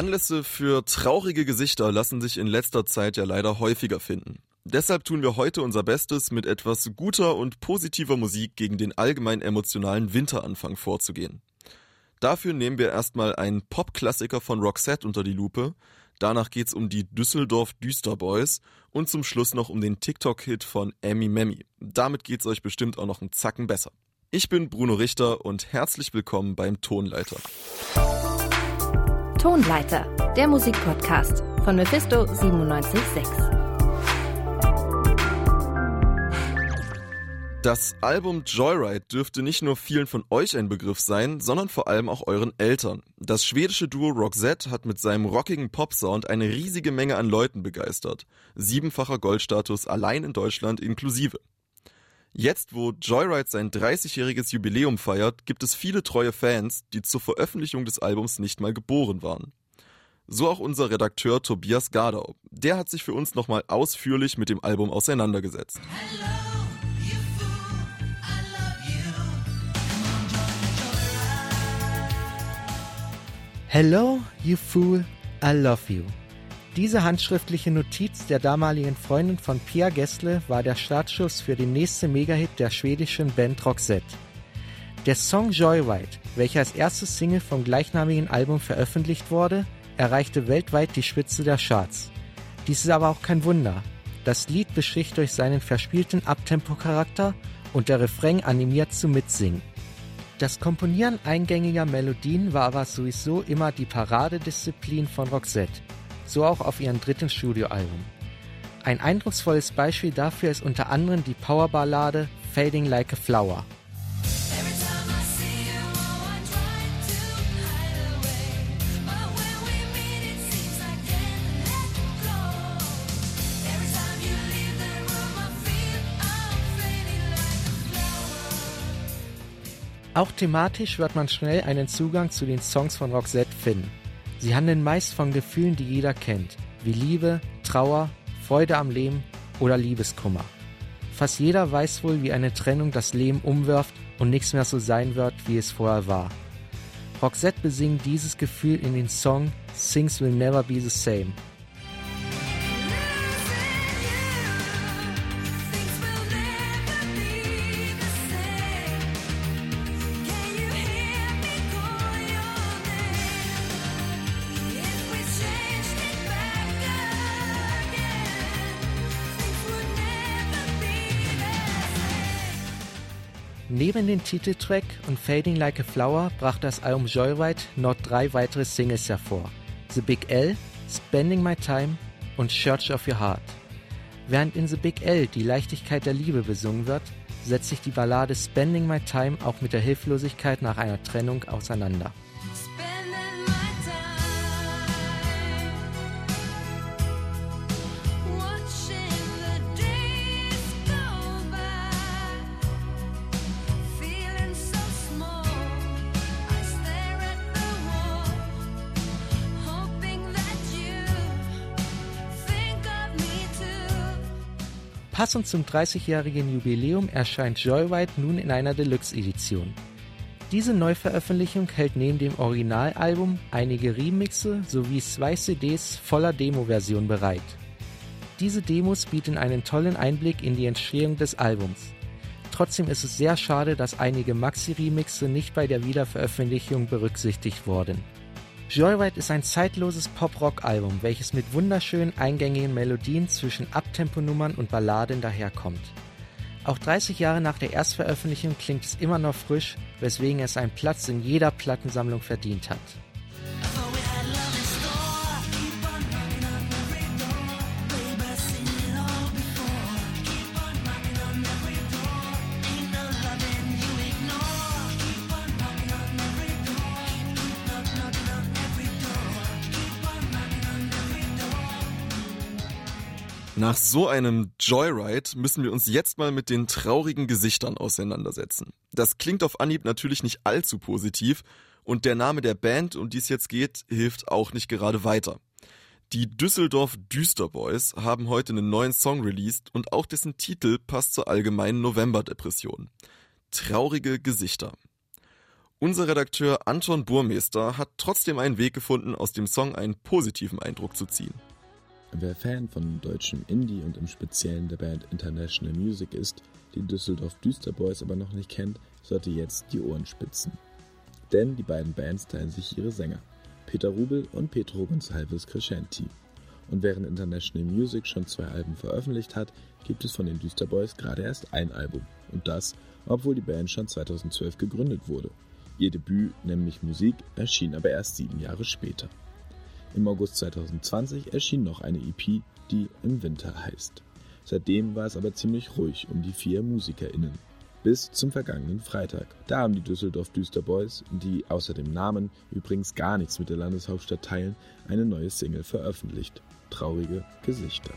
Anlässe für traurige Gesichter lassen sich in letzter Zeit ja leider häufiger finden. Deshalb tun wir heute unser Bestes, mit etwas guter und positiver Musik gegen den allgemein emotionalen Winteranfang vorzugehen. Dafür nehmen wir erstmal einen Pop-Klassiker von Roxette unter die Lupe, danach geht's um die Düsseldorf Düsterboys und zum Schluss noch um den TikTok-Hit von Emmy Memmy. Damit geht's euch bestimmt auch noch einen Zacken besser. Ich bin Bruno Richter und herzlich willkommen beim Tonleiter. Tonleiter, der Musikpodcast von Mephisto 976. Das Album Joyride dürfte nicht nur vielen von euch ein Begriff sein, sondern vor allem auch euren Eltern. Das schwedische Duo Roxette hat mit seinem rockigen Popsound eine riesige Menge an Leuten begeistert. Siebenfacher Goldstatus allein in Deutschland inklusive. Jetzt, wo Joyride sein 30-jähriges Jubiläum feiert, gibt es viele treue Fans, die zur Veröffentlichung des Albums nicht mal geboren waren. So auch unser Redakteur Tobias Gardau. Der hat sich für uns nochmal ausführlich mit dem Album auseinandergesetzt. Hello, you fool, I love you. Diese handschriftliche Notiz der damaligen Freundin von Pia Gessle war der Startschuss für den nächsten Megahit der schwedischen Band Roxette. Der Song Joyride, welcher als erstes Single vom gleichnamigen Album veröffentlicht wurde, erreichte weltweit die Spitze der Charts. Dies ist aber auch kein Wunder. Das Lied beschricht durch seinen verspielten Abtempo-Charakter und der Refrain animiert zum Mitsingen. Das Komponieren eingängiger Melodien war aber sowieso immer die Paradedisziplin von Roxette so auch auf ihrem dritten Studioalbum. Ein eindrucksvolles Beispiel dafür ist unter anderem die Powerballade Fading Like a Flower. Auch thematisch wird man schnell einen Zugang zu den Songs von Roxette finden. Sie handeln meist von Gefühlen, die jeder kennt, wie Liebe, Trauer, Freude am Leben oder Liebeskummer. Fast jeder weiß wohl, wie eine Trennung das Leben umwirft und nichts mehr so sein wird, wie es vorher war. Roxette besingt dieses Gefühl in den Song Things Will Never Be the Same Neben dem Titeltrack und Fading Like a Flower brachte das Album Joyride noch drei weitere Singles hervor: The Big L, Spending My Time und Church of Your Heart. Während in The Big L die Leichtigkeit der Liebe besungen wird, setzt sich die Ballade Spending My Time auch mit der Hilflosigkeit nach einer Trennung auseinander. Passend zum 30-jährigen Jubiläum erscheint Joyride nun in einer Deluxe-Edition. Diese Neuveröffentlichung hält neben dem Originalalbum einige Remixe sowie zwei CDs voller Demo-Versionen bereit. Diese Demos bieten einen tollen Einblick in die Entstehung des Albums. Trotzdem ist es sehr schade, dass einige Maxi-Remixe nicht bei der Wiederveröffentlichung berücksichtigt wurden. Joyride ist ein zeitloses Pop-Rock-Album, welches mit wunderschönen eingängigen Melodien zwischen Abtemponummern und Balladen daherkommt. Auch 30 Jahre nach der Erstveröffentlichung klingt es immer noch frisch, weswegen es einen Platz in jeder Plattensammlung verdient hat. Nach so einem Joyride müssen wir uns jetzt mal mit den traurigen Gesichtern auseinandersetzen. Das klingt auf Anhieb natürlich nicht allzu positiv und der Name der Band, um die es jetzt geht, hilft auch nicht gerade weiter. Die Düsseldorf Düsterboys haben heute einen neuen Song released und auch dessen Titel passt zur allgemeinen Novemberdepression. Traurige Gesichter. Unser Redakteur Anton Burmeister hat trotzdem einen Weg gefunden, aus dem Song einen positiven Eindruck zu ziehen. Wer Fan von deutschem Indie und im Speziellen der Band International Music ist, die Düsseldorf Düsterboys aber noch nicht kennt, sollte jetzt die Ohren spitzen. Denn die beiden Bands teilen sich ihre Sänger, Peter Rubel und Petro Gonçalves Crescenti. Und während International Music schon zwei Alben veröffentlicht hat, gibt es von den Düsterboys gerade erst ein Album. Und das, obwohl die Band schon 2012 gegründet wurde. Ihr Debüt, nämlich Musik, erschien aber erst sieben Jahre später. Im August 2020 erschien noch eine EP, die Im Winter heißt. Seitdem war es aber ziemlich ruhig um die vier MusikerInnen. Bis zum vergangenen Freitag. Da haben die Düsseldorf Düsterboys, die außer dem Namen übrigens gar nichts mit der Landeshauptstadt teilen, eine neue Single veröffentlicht. Traurige Gesichter.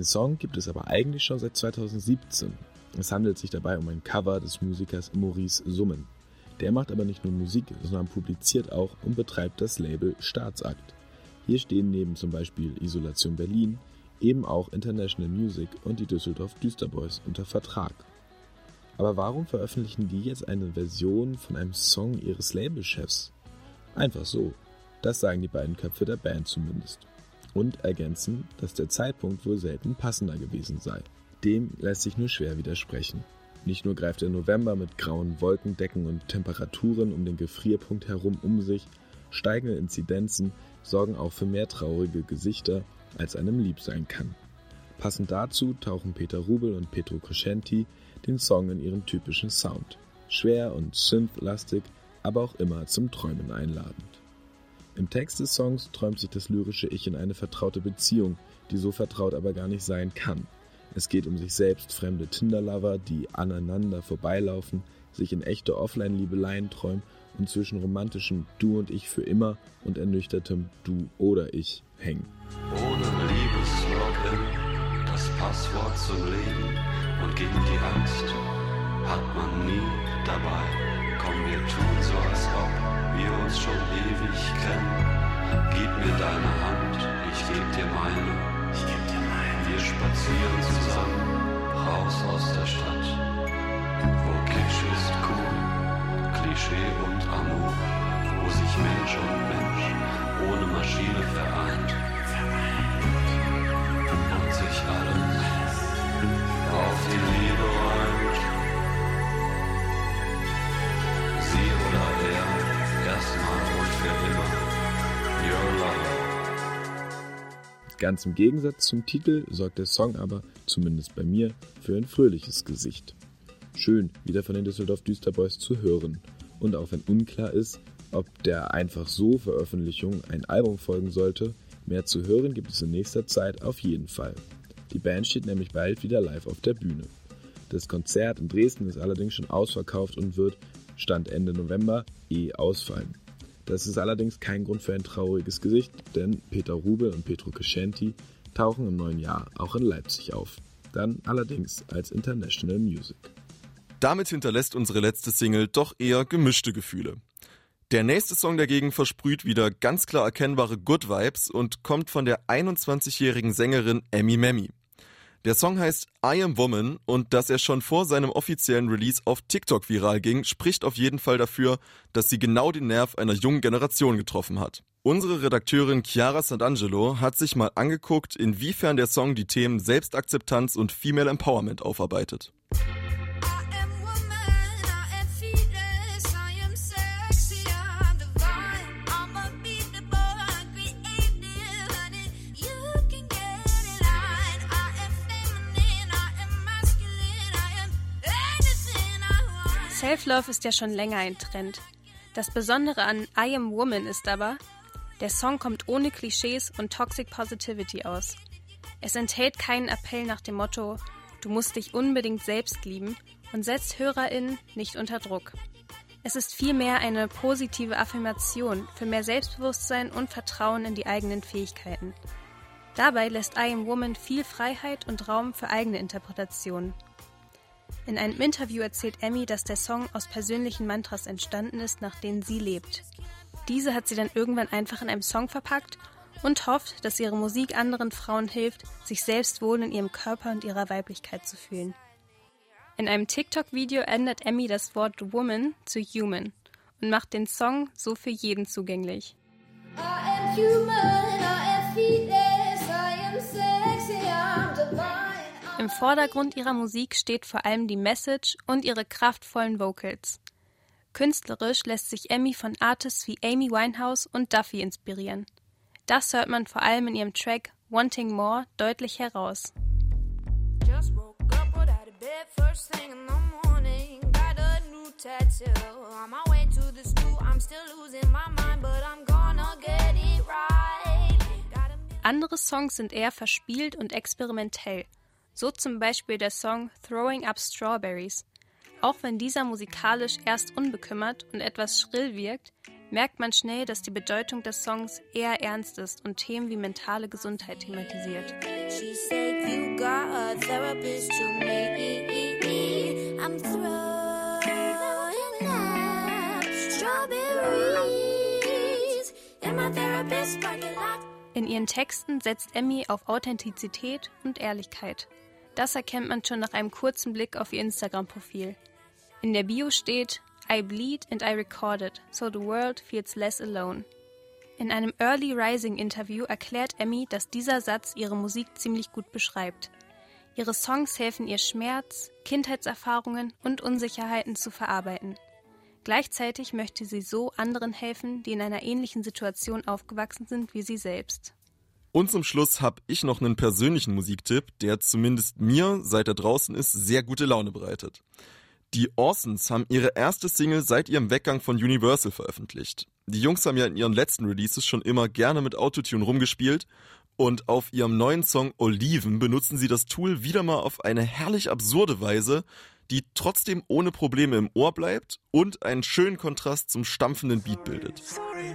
Den Song gibt es aber eigentlich schon seit 2017. Es handelt sich dabei um ein Cover des Musikers Maurice Summen. Der macht aber nicht nur Musik, sondern publiziert auch und betreibt das Label Staatsakt. Hier stehen neben zum Beispiel Isolation Berlin eben auch International Music und die Düsseldorf Düsterboys unter Vertrag. Aber warum veröffentlichen die jetzt eine Version von einem Song ihres Labelchefs? Einfach so. Das sagen die beiden Köpfe der Band zumindest und ergänzen, dass der Zeitpunkt wohl selten passender gewesen sei. Dem lässt sich nur schwer widersprechen. Nicht nur greift der November mit grauen Wolkendecken und Temperaturen um den Gefrierpunkt herum um sich, steigende Inzidenzen sorgen auch für mehr traurige Gesichter, als einem lieb sein kann. Passend dazu tauchen Peter Rubel und Petro Crescenti den Song in ihren typischen Sound. Schwer und synth-lastig, aber auch immer zum Träumen einladend. Im Text des Songs träumt sich das lyrische Ich in eine vertraute Beziehung, die so vertraut aber gar nicht sein kann. Es geht um sich selbst fremde Tinderlover, die aneinander vorbeilaufen, sich in echte Offline-Liebeleien träumen und zwischen romantischem Du und Ich für immer und ernüchtertem Du oder Ich hängen. Ohne Liebeslogin, das Passwort zum Leben und gegen die Angst hat man nie dabei. Komm, wir tun so, als ob wir uns schon ewig kennen. Gib mir deine Hand, ich geb dir meine. Ich geb dir meine. Wir spazieren zusammen raus aus der Stadt, wo Kitsch ist cool, Klischee und Amour, wo sich Mensch und Mensch ohne Maschine vereint Ganz im Gegensatz zum Titel sorgt der Song aber, zumindest bei mir, für ein fröhliches Gesicht. Schön, wieder von den Düsseldorf Düsterboys zu hören. Und auch wenn unklar ist, ob der einfach so Veröffentlichung ein Album folgen sollte, mehr zu hören gibt es in nächster Zeit auf jeden Fall. Die Band steht nämlich bald wieder live auf der Bühne. Das Konzert in Dresden ist allerdings schon ausverkauft und wird, Stand Ende November, eh ausfallen. Das ist allerdings kein Grund für ein trauriges Gesicht, denn Peter Rubel und Petro Crescenti tauchen im neuen Jahr auch in Leipzig auf. Dann allerdings als International Music. Damit hinterlässt unsere letzte Single doch eher gemischte Gefühle. Der nächste Song dagegen versprüht wieder ganz klar erkennbare Good Vibes und kommt von der 21-jährigen Sängerin Emmy Memmy. Der Song heißt I Am Woman und dass er schon vor seinem offiziellen Release auf TikTok viral ging, spricht auf jeden Fall dafür, dass sie genau den Nerv einer jungen Generation getroffen hat. Unsere Redakteurin Chiara Sant'Angelo hat sich mal angeguckt, inwiefern der Song die Themen Selbstakzeptanz und Female Empowerment aufarbeitet. Self-Love ist ja schon länger ein Trend. Das Besondere an I Am Woman ist aber, der Song kommt ohne Klischees und Toxic Positivity aus. Es enthält keinen Appell nach dem Motto, du musst dich unbedingt selbst lieben und setzt HörerInnen nicht unter Druck. Es ist vielmehr eine positive Affirmation für mehr Selbstbewusstsein und Vertrauen in die eigenen Fähigkeiten. Dabei lässt I Am Woman viel Freiheit und Raum für eigene Interpretationen. In einem Interview erzählt Emmy, dass der Song aus persönlichen Mantras entstanden ist, nach denen sie lebt. Diese hat sie dann irgendwann einfach in einem Song verpackt und hofft, dass ihre Musik anderen Frauen hilft, sich selbst wohl in ihrem Körper und ihrer Weiblichkeit zu fühlen. In einem TikTok-Video ändert Emmy das Wort Woman zu Human und macht den Song so für jeden zugänglich. Im Vordergrund ihrer Musik steht vor allem die Message und ihre kraftvollen Vocals. Künstlerisch lässt sich Emmy von Artists wie Amy Winehouse und Duffy inspirieren. Das hört man vor allem in ihrem Track Wanting More deutlich heraus. Andere Songs sind eher verspielt und experimentell. So zum Beispiel der Song Throwing Up Strawberries. Auch wenn dieser musikalisch erst unbekümmert und etwas schrill wirkt, merkt man schnell, dass die Bedeutung des Songs eher ernst ist und Themen wie mentale Gesundheit thematisiert. In ihren Texten setzt Emmy auf Authentizität und Ehrlichkeit. Das erkennt man schon nach einem kurzen Blick auf ihr Instagram-Profil. In der Bio steht I bleed and I record it, so the world feels less alone. In einem Early Rising Interview erklärt Emmy, dass dieser Satz ihre Musik ziemlich gut beschreibt. Ihre Songs helfen ihr Schmerz, Kindheitserfahrungen und Unsicherheiten zu verarbeiten. Gleichzeitig möchte sie so anderen helfen, die in einer ähnlichen Situation aufgewachsen sind wie sie selbst. Und zum Schluss habe ich noch einen persönlichen Musiktipp, der zumindest mir, seit er draußen ist, sehr gute Laune bereitet. Die Orsons haben ihre erste Single seit ihrem Weggang von Universal veröffentlicht. Die Jungs haben ja in ihren letzten Releases schon immer gerne mit Autotune rumgespielt und auf ihrem neuen Song Oliven benutzen sie das Tool wieder mal auf eine herrlich absurde Weise, die trotzdem ohne Probleme im Ohr bleibt und einen schönen Kontrast zum stampfenden Beat bildet. Sorry,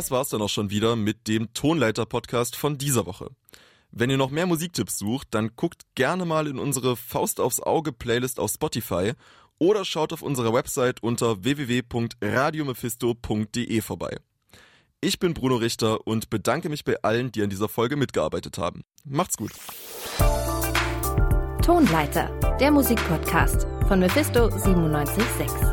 Das war's dann auch schon wieder mit dem Tonleiter-Podcast von dieser Woche. Wenn ihr noch mehr Musiktipps sucht, dann guckt gerne mal in unsere Faust aufs Auge Playlist auf Spotify oder schaut auf unserer Website unter www.radiomephisto.de vorbei. Ich bin Bruno Richter und bedanke mich bei allen, die an dieser Folge mitgearbeitet haben. Macht's gut. Tonleiter, der Musikpodcast von Mephisto 976.